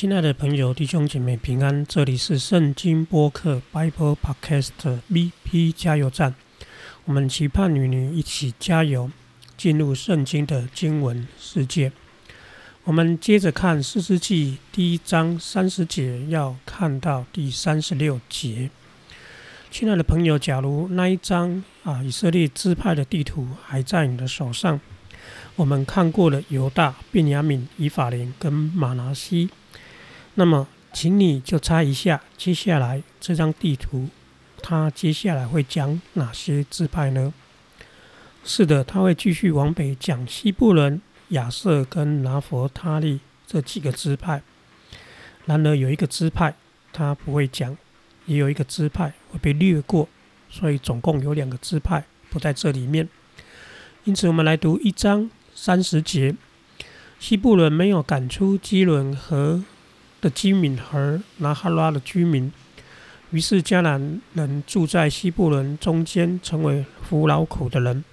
亲爱的朋友、弟兄姐妹平安，这里是圣经播客 Bible Podcast BP 加油站。我们期盼与你一起加油，进入圣经的经文世界。我们接着看《四世纪》第一章三十节，要看到第三十六节。亲爱的朋友，假如那一张啊以色列支派的地图还在你的手上，我们看过了犹大、便雅悯、以法莲跟马拿西。那么，请你就猜一下，接下来这张地图，它接下来会讲哪些支派呢？是的，它会继续往北讲西部人、亚瑟跟拿佛他利这几个支派。然而，有一个支派它不会讲，也有一个支派会被略过，所以总共有两个支派不在这里面。因此，我们来读一章三十节：西部人没有赶出基伦和。的居民和拿哈拉的居民，于是迦南人住在西部人中间，成为服劳苦的人。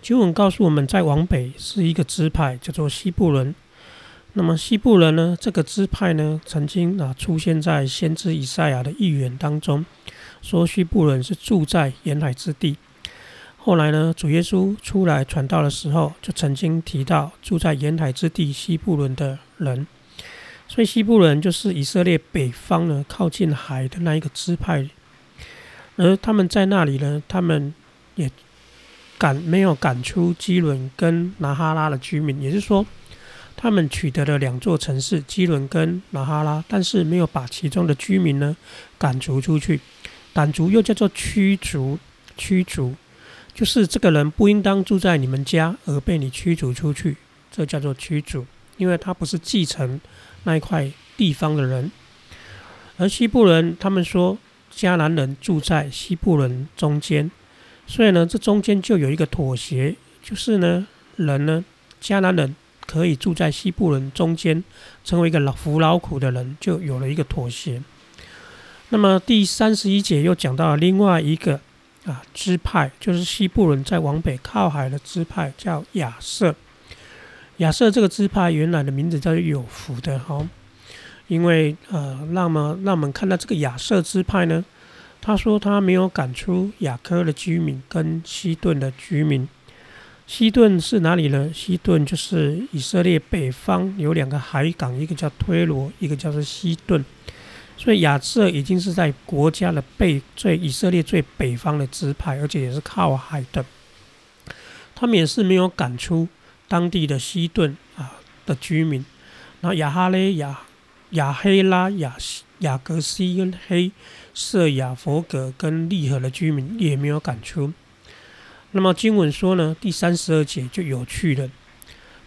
经文告诉我们在往北是一个支派，叫做西部人。那么西部人呢？这个支派呢，曾经啊出现在先知以赛亚的预言当中，说西部人是住在沿海之地。后来呢，主耶稣出来传道的时候，就曾经提到住在沿海之地西部人的人。所以西部人就是以色列北方呢，靠近海的那一个支派，而他们在那里呢，他们也赶没有赶出基伦跟拿哈拉的居民，也就是说，他们取得了两座城市基伦跟拿哈拉，但是没有把其中的居民呢赶逐出去。赶逐又叫做驱逐，驱逐就是这个人不应当住在你们家而被你驱逐出去，这叫做驱逐，因为他不是继承。那一块地方的人，而西部人他们说迦南人住在西部人中间，所以呢，这中间就有一个妥协，就是呢，人呢，迦南人可以住在西部人中间，成为一个老服劳苦的人，就有了一个妥协。那么第三十一节又讲到了另外一个啊支派，就是西部人在往北靠海的支派，叫亚瑟。亚瑟这个支派原来的名字叫做有福的哈，因为呃，那么让我们看到这个亚瑟支派呢，他说他没有赶出雅科的居民跟西顿的居民。西顿是哪里呢？西顿就是以色列北方有两个海港，一个叫推罗，一个叫做西顿。所以亚瑟已经是在国家的北最以色列最北方的支派，而且也是靠海的。他们也是没有赶出。当地的西顿啊的居民，然后亚哈勒、亚亚黑拉、亚亚格西跟黑色亚佛格跟利和的居民也没有赶出。那么经文说呢，第三十二节就有趣了。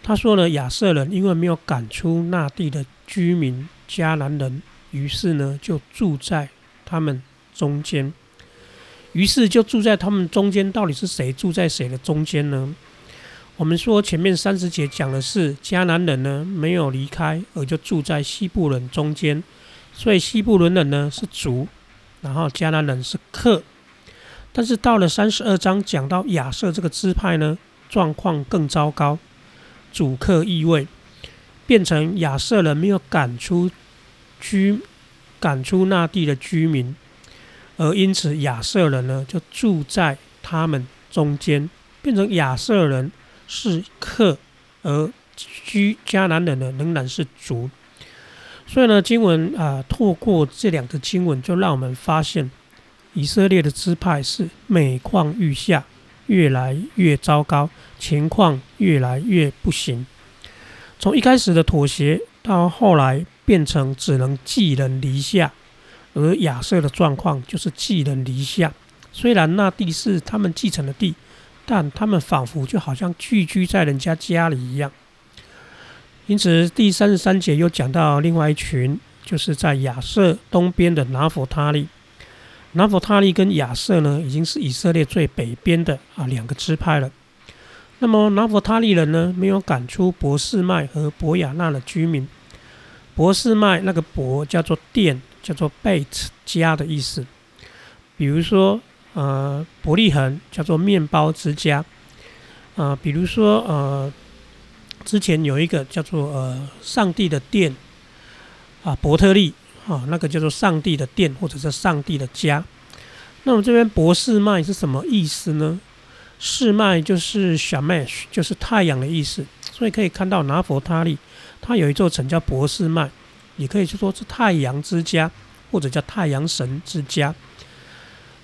他说呢，亚瑟人因为没有赶出那地的居民迦南人，于是呢就住在他们中间。于是就住在他们中间，到底是谁住在谁的中间呢？我们说前面三十节讲的是迦南人呢没有离开，而就住在西部人中间，所以西部人呢是主，然后迦南人是客。但是到了三十二章讲到亚瑟这个支派呢，状况更糟糕，主客异位，变成亚瑟人没有赶出居赶出那地的居民，而因此亚瑟人呢就住在他们中间，变成亚瑟人。是客，而居迦南人呢仍然是族。所以呢，经文啊，透过这两个经文，就让我们发现以色列的支派是每况愈下，越来越糟糕，情况越来越不行。从一开始的妥协，到后来变成只能寄人篱下，而亚瑟的状况就是寄人篱下。虽然那地是他们继承的地。但他们仿佛就好像聚居在人家家里一样。因此，第三十三节又讲到另外一群，就是在亚瑟东边的拿佛他利。拿佛他利跟亚瑟呢，已经是以色列最北边的啊两个支派了。那么拿佛他利人呢，没有赶出博士麦和博亚纳的居民。博士麦那个博叫做店，叫做 bait 家的意思。比如说。呃，伯利恒叫做面包之家，啊，比如说呃，之前有一个叫做呃上帝的殿，啊伯特利啊，那个叫做上帝的殿或者是上帝的家。那么这边博士麦是什么意思呢？士麦就是小麦就是太阳的意思。所以可以看到拿佛他利，它有一座城叫博士麦，也可以说是太阳之家，或者叫太阳神之家。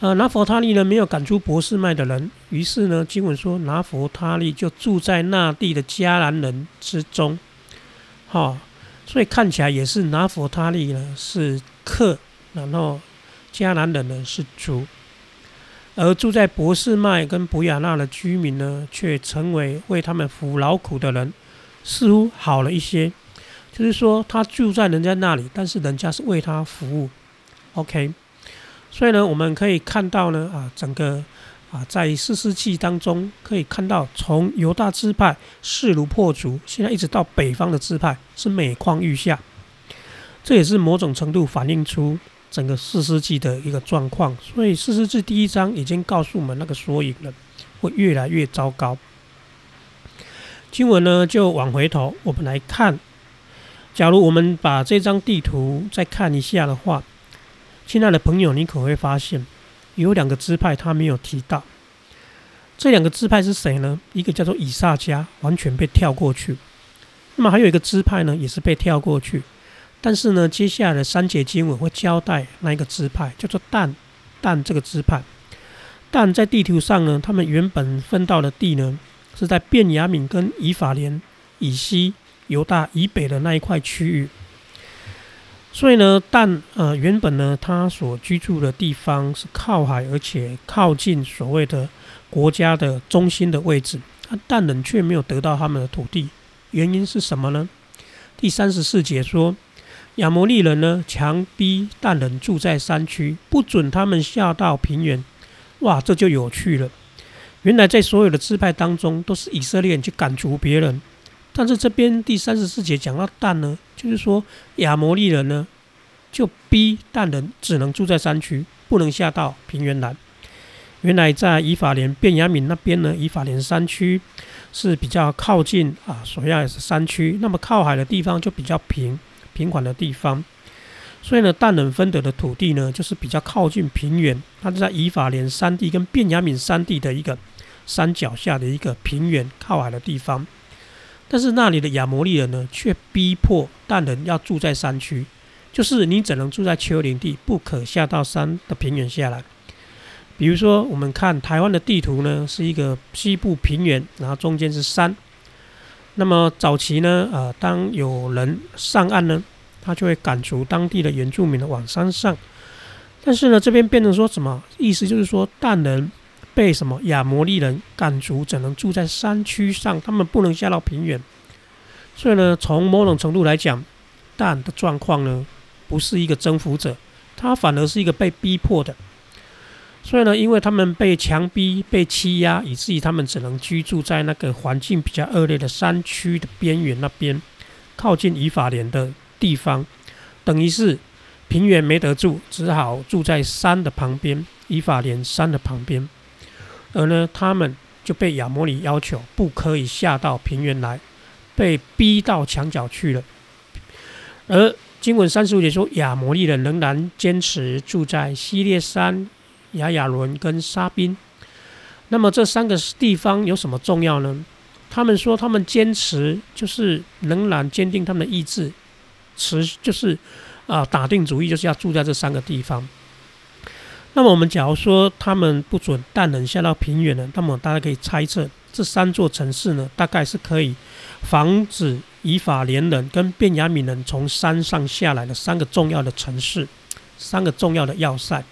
呃，拿佛他利呢没有赶出博士麦的人，于是呢经文说拿佛他利就住在那地的迦南人之中。好，所以看起来也是拿佛他利呢是客，然后迦南人呢是主。而住在博士麦跟博亚纳的居民呢，却成为为他们服劳苦的人，似乎好了一些。就是说，他住在人家那里，但是人家是为他服务。OK，所以呢，我们可以看到呢，啊，整个啊，在四世纪当中，可以看到从犹大支派势如破竹，现在一直到北方的支派是每况愈下。这也是某种程度反映出。整个四世纪的一个状况，所以四世纪第一章已经告诉我们那个缩影了，会越来越糟糕。经文呢就往回头，我们来看，假如我们把这张地图再看一下的话，亲爱的朋友，你可会发现有两个支派他没有提到，这两个支派是谁呢？一个叫做以撒家，完全被跳过去；那么还有一个支派呢，也是被跳过去。但是呢，接下来的三节经文会交代那一个支派，叫做但。但这个支派，但在地图上呢，他们原本分到的地呢，是在便雅敏跟以法莲以西、犹大以北的那一块区域。所以呢，但呃，原本呢，他所居住的地方是靠海，而且靠近所谓的国家的中心的位置。但人却没有得到他们的土地，原因是什么呢？第三十四节说。亚摩利人呢，强逼但人住在山区，不准他们下到平原。哇，这就有趣了。原来在所有的支派当中，都是以色列人去赶逐别人，但是这边第三十四节讲到蛋呢，就是说亚摩利人呢，就逼蛋人只能住在山区，不能下到平原来。原来在以法莲、便雅敏那边呢，以法莲山区是比较靠近啊，所亚也是山区，那么靠海的地方就比较平。平缓的地方，所以呢，但人分得的土地呢，就是比较靠近平原，它是在以法莲山地跟便雅敏山地的一个山脚下的一个平原靠海的地方。但是那里的亚摩利人呢，却逼迫但人要住在山区，就是你只能住在丘陵地，不可下到山的平原下来。比如说，我们看台湾的地图呢，是一个西部平原，然后中间是山。那么早期呢，呃，当有人上岸呢，他就会赶逐当地的原住民的往山上。但是呢，这边变成说什么意思？就是说，但人被什么亚摩利人赶逐，只能住在山区上，他们不能下到平原。所以呢，从某种程度来讲，但的状况呢，不是一个征服者，他反而是一个被逼迫的。所以呢，因为他们被强逼、被欺压，以至于他们只能居住在那个环境比较恶劣的山区的边缘那边，靠近以法莲的地方，等于是平原没得住，只好住在山的旁边，以法莲山的旁边。而呢，他们就被亚摩里要求不可以下到平原来，被逼到墙角去了。而经文三十五节说，亚摩利人仍然坚持住在西列山。亚亚伦跟沙宾，那么这三个地方有什么重要呢？他们说他们坚持就是仍然坚定他们的意志，持就是啊打定主意就是要住在这三个地方。那么我们假如说他们不准但人下到平原呢，那么大家可以猜测这三座城市呢，大概是可以防止以法连人跟便雅悯人从山上下来的三个重要的城市，三个重要的要塞。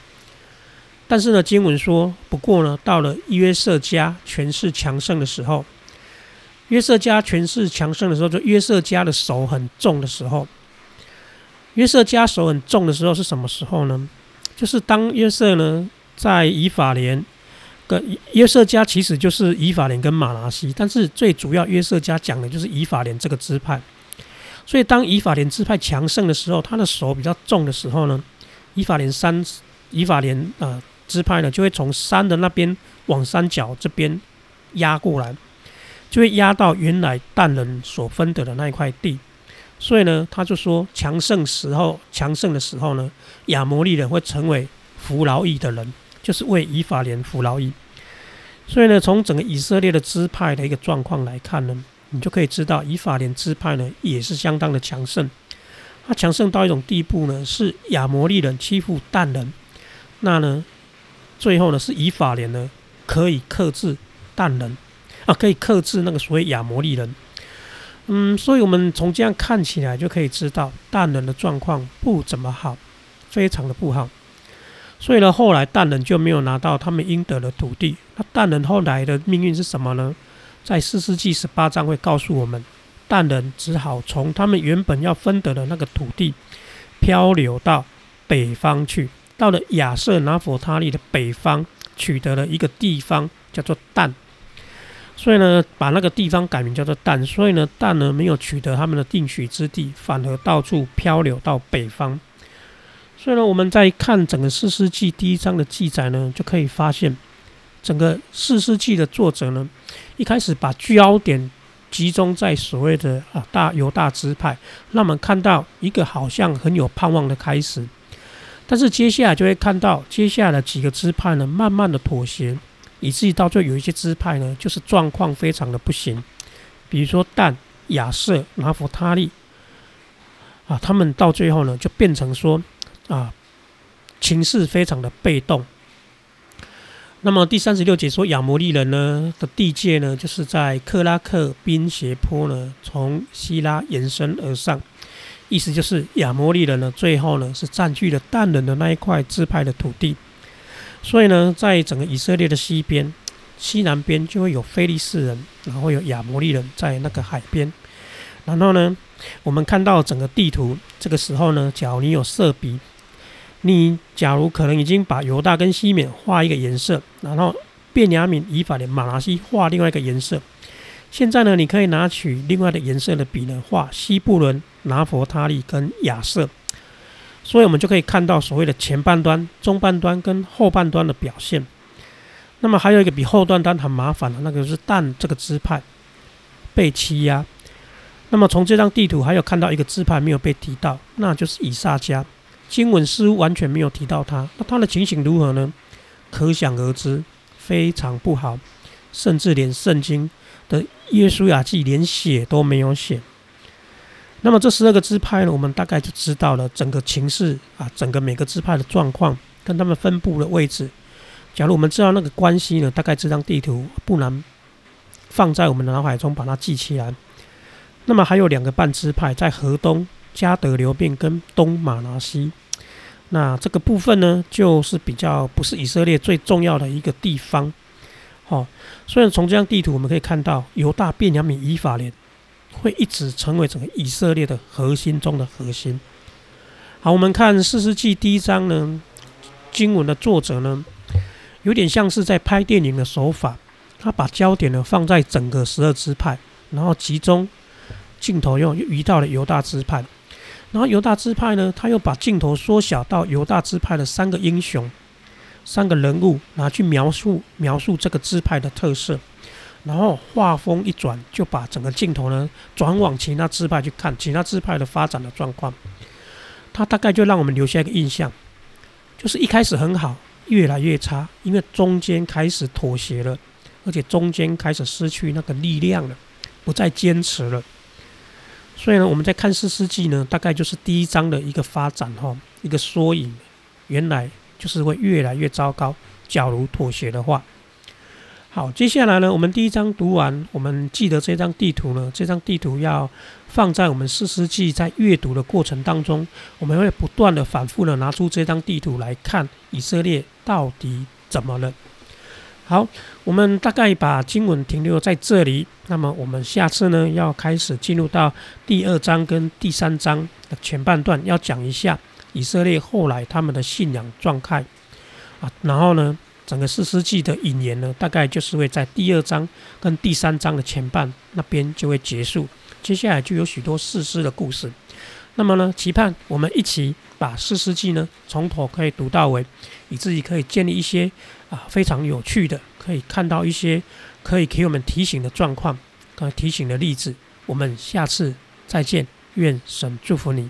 但是呢，经文说，不过呢，到了约瑟家权势强盛的时候，约瑟家权势强盛的时候，就约瑟家的手很重的时候，约瑟家手很重的时候是什么时候呢？就是当约瑟呢在以法莲跟约瑟家，其实就是以法莲跟马拉西，但是最主要约瑟家讲的就是以法莲这个支派。所以当以法莲支派强盛的时候，他的手比较重的时候呢，以法莲三以法莲啊。支派呢，就会从山的那边往山脚这边压过来，就会压到原来但人所分得的那一块地。所以呢，他就说强盛时候，强盛的时候呢，亚摩利人会成为服劳役的人，就是为以法莲服劳役。所以呢，从整个以色列的支派的一个状况来看呢，你就可以知道以法莲支派呢也是相当的强盛。他强盛到一种地步呢，是亚摩利人欺负但人，那呢，最后呢是以法莲呢可以克制但人啊，可以克制那个所谓亚摩利人。嗯，所以我们从这样看起来就可以知道，但人的状况不怎么好，非常的不好。所以呢，后来但人就没有拿到他们应得的土地。那但人后来的命运是什么呢？在四世纪十八章会告诉我们。但人只好从他们原本要分得的那个土地漂流到北方去，到了亚瑟拿佛他利的北方，取得了一个地方叫做但，所以呢，把那个地方改名叫做但。所以呢，但呢没有取得他们的定取之地，反而到处漂流到北方。所以呢，我们在看整个四世纪第一章的记载呢，就可以发现，整个四世纪的作者呢，一开始把焦点。集中在所谓的啊大犹大支派，让我们看到一个好像很有盼望的开始。但是接下来就会看到接下来的几个支派呢，慢慢的妥协，以至于到最后有一些支派呢，就是状况非常的不行。比如说但、亚瑟、拿弗他利啊，他们到最后呢，就变成说啊，情势非常的被动。那么第三十六节说，亚摩利人呢的地界呢，就是在克拉克宾斜坡呢，从希拉延伸而上，意思就是亚摩利人呢，最后呢是占据了但人的那一块支派的土地。所以呢，在整个以色列的西边、西南边就会有非利士人，然后有亚摩利人在那个海边。然后呢，我们看到整个地图，这个时候呢，假如你有色笔。你假如可能已经把犹大跟西缅画一个颜色，然后便雅敏、以法莲、马拉西画另外一个颜色。现在呢，你可以拿取另外的颜色的笔呢，画西布伦、拿佛他利跟亚瑟。所以我们就可以看到所谓的前半端、中半端跟后半端的表现。那么还有一个比后段端很麻烦的，那个是但这个支派被欺压。那么从这张地图还有看到一个支派没有被提到，那就是以撒家。经文似乎完全没有提到他，那他的情形如何呢？可想而知，非常不好，甚至连圣经的耶稣雅记连写都没有写。那么这十二个支派呢，我们大概就知道了整个情势啊，整个每个支派的状况跟他们分布的位置。假如我们知道那个关系呢，大概这张地图不难放在我们的脑海中把它记起来。那么还有两个半支派在河东。加德流变跟东马拿西，那这个部分呢，就是比较不是以色列最重要的一个地方。好，虽然从这张地图我们可以看到，犹大、便雅悯、以法莲会一直成为整个以色列的核心中的核心。好，我们看四世纪第一章呢，经文的作者呢，有点像是在拍电影的手法，他把焦点呢放在整个十二支派，然后集中镜头又移到了犹大支派。然后犹大支派呢，他又把镜头缩小到犹大支派的三个英雄、三个人物，拿去描述描述这个支派的特色。然后画风一转，就把整个镜头呢转往其他支派去看其他支派的发展的状况。他大概就让我们留下一个印象，就是一开始很好，越来越差，因为中间开始妥协了，而且中间开始失去那个力量了，不再坚持了。所以呢，我们在看四世纪呢，大概就是第一章的一个发展哈，一个缩影。原来就是会越来越糟糕。假如妥协的话，好，接下来呢，我们第一章读完，我们记得这张地图呢，这张地图要放在我们四世纪在阅读的过程当中，我们会不断的反复的拿出这张地图来看以色列到底怎么了。好，我们大概把经文停留在这里。那么我们下次呢，要开始进入到第二章跟第三章的前半段，要讲一下以色列后来他们的信仰状态啊。然后呢，整个四世纪的引言呢，大概就是会在第二章跟第三章的前半那边就会结束。接下来就有许多四诗的故事。那么呢，期盼我们一起把四世纪呢从头可以读到尾，以至于可以建立一些。啊，非常有趣的，可以看到一些可以给我们提醒的状况，呃，提醒的例子。我们下次再见。愿神祝福你。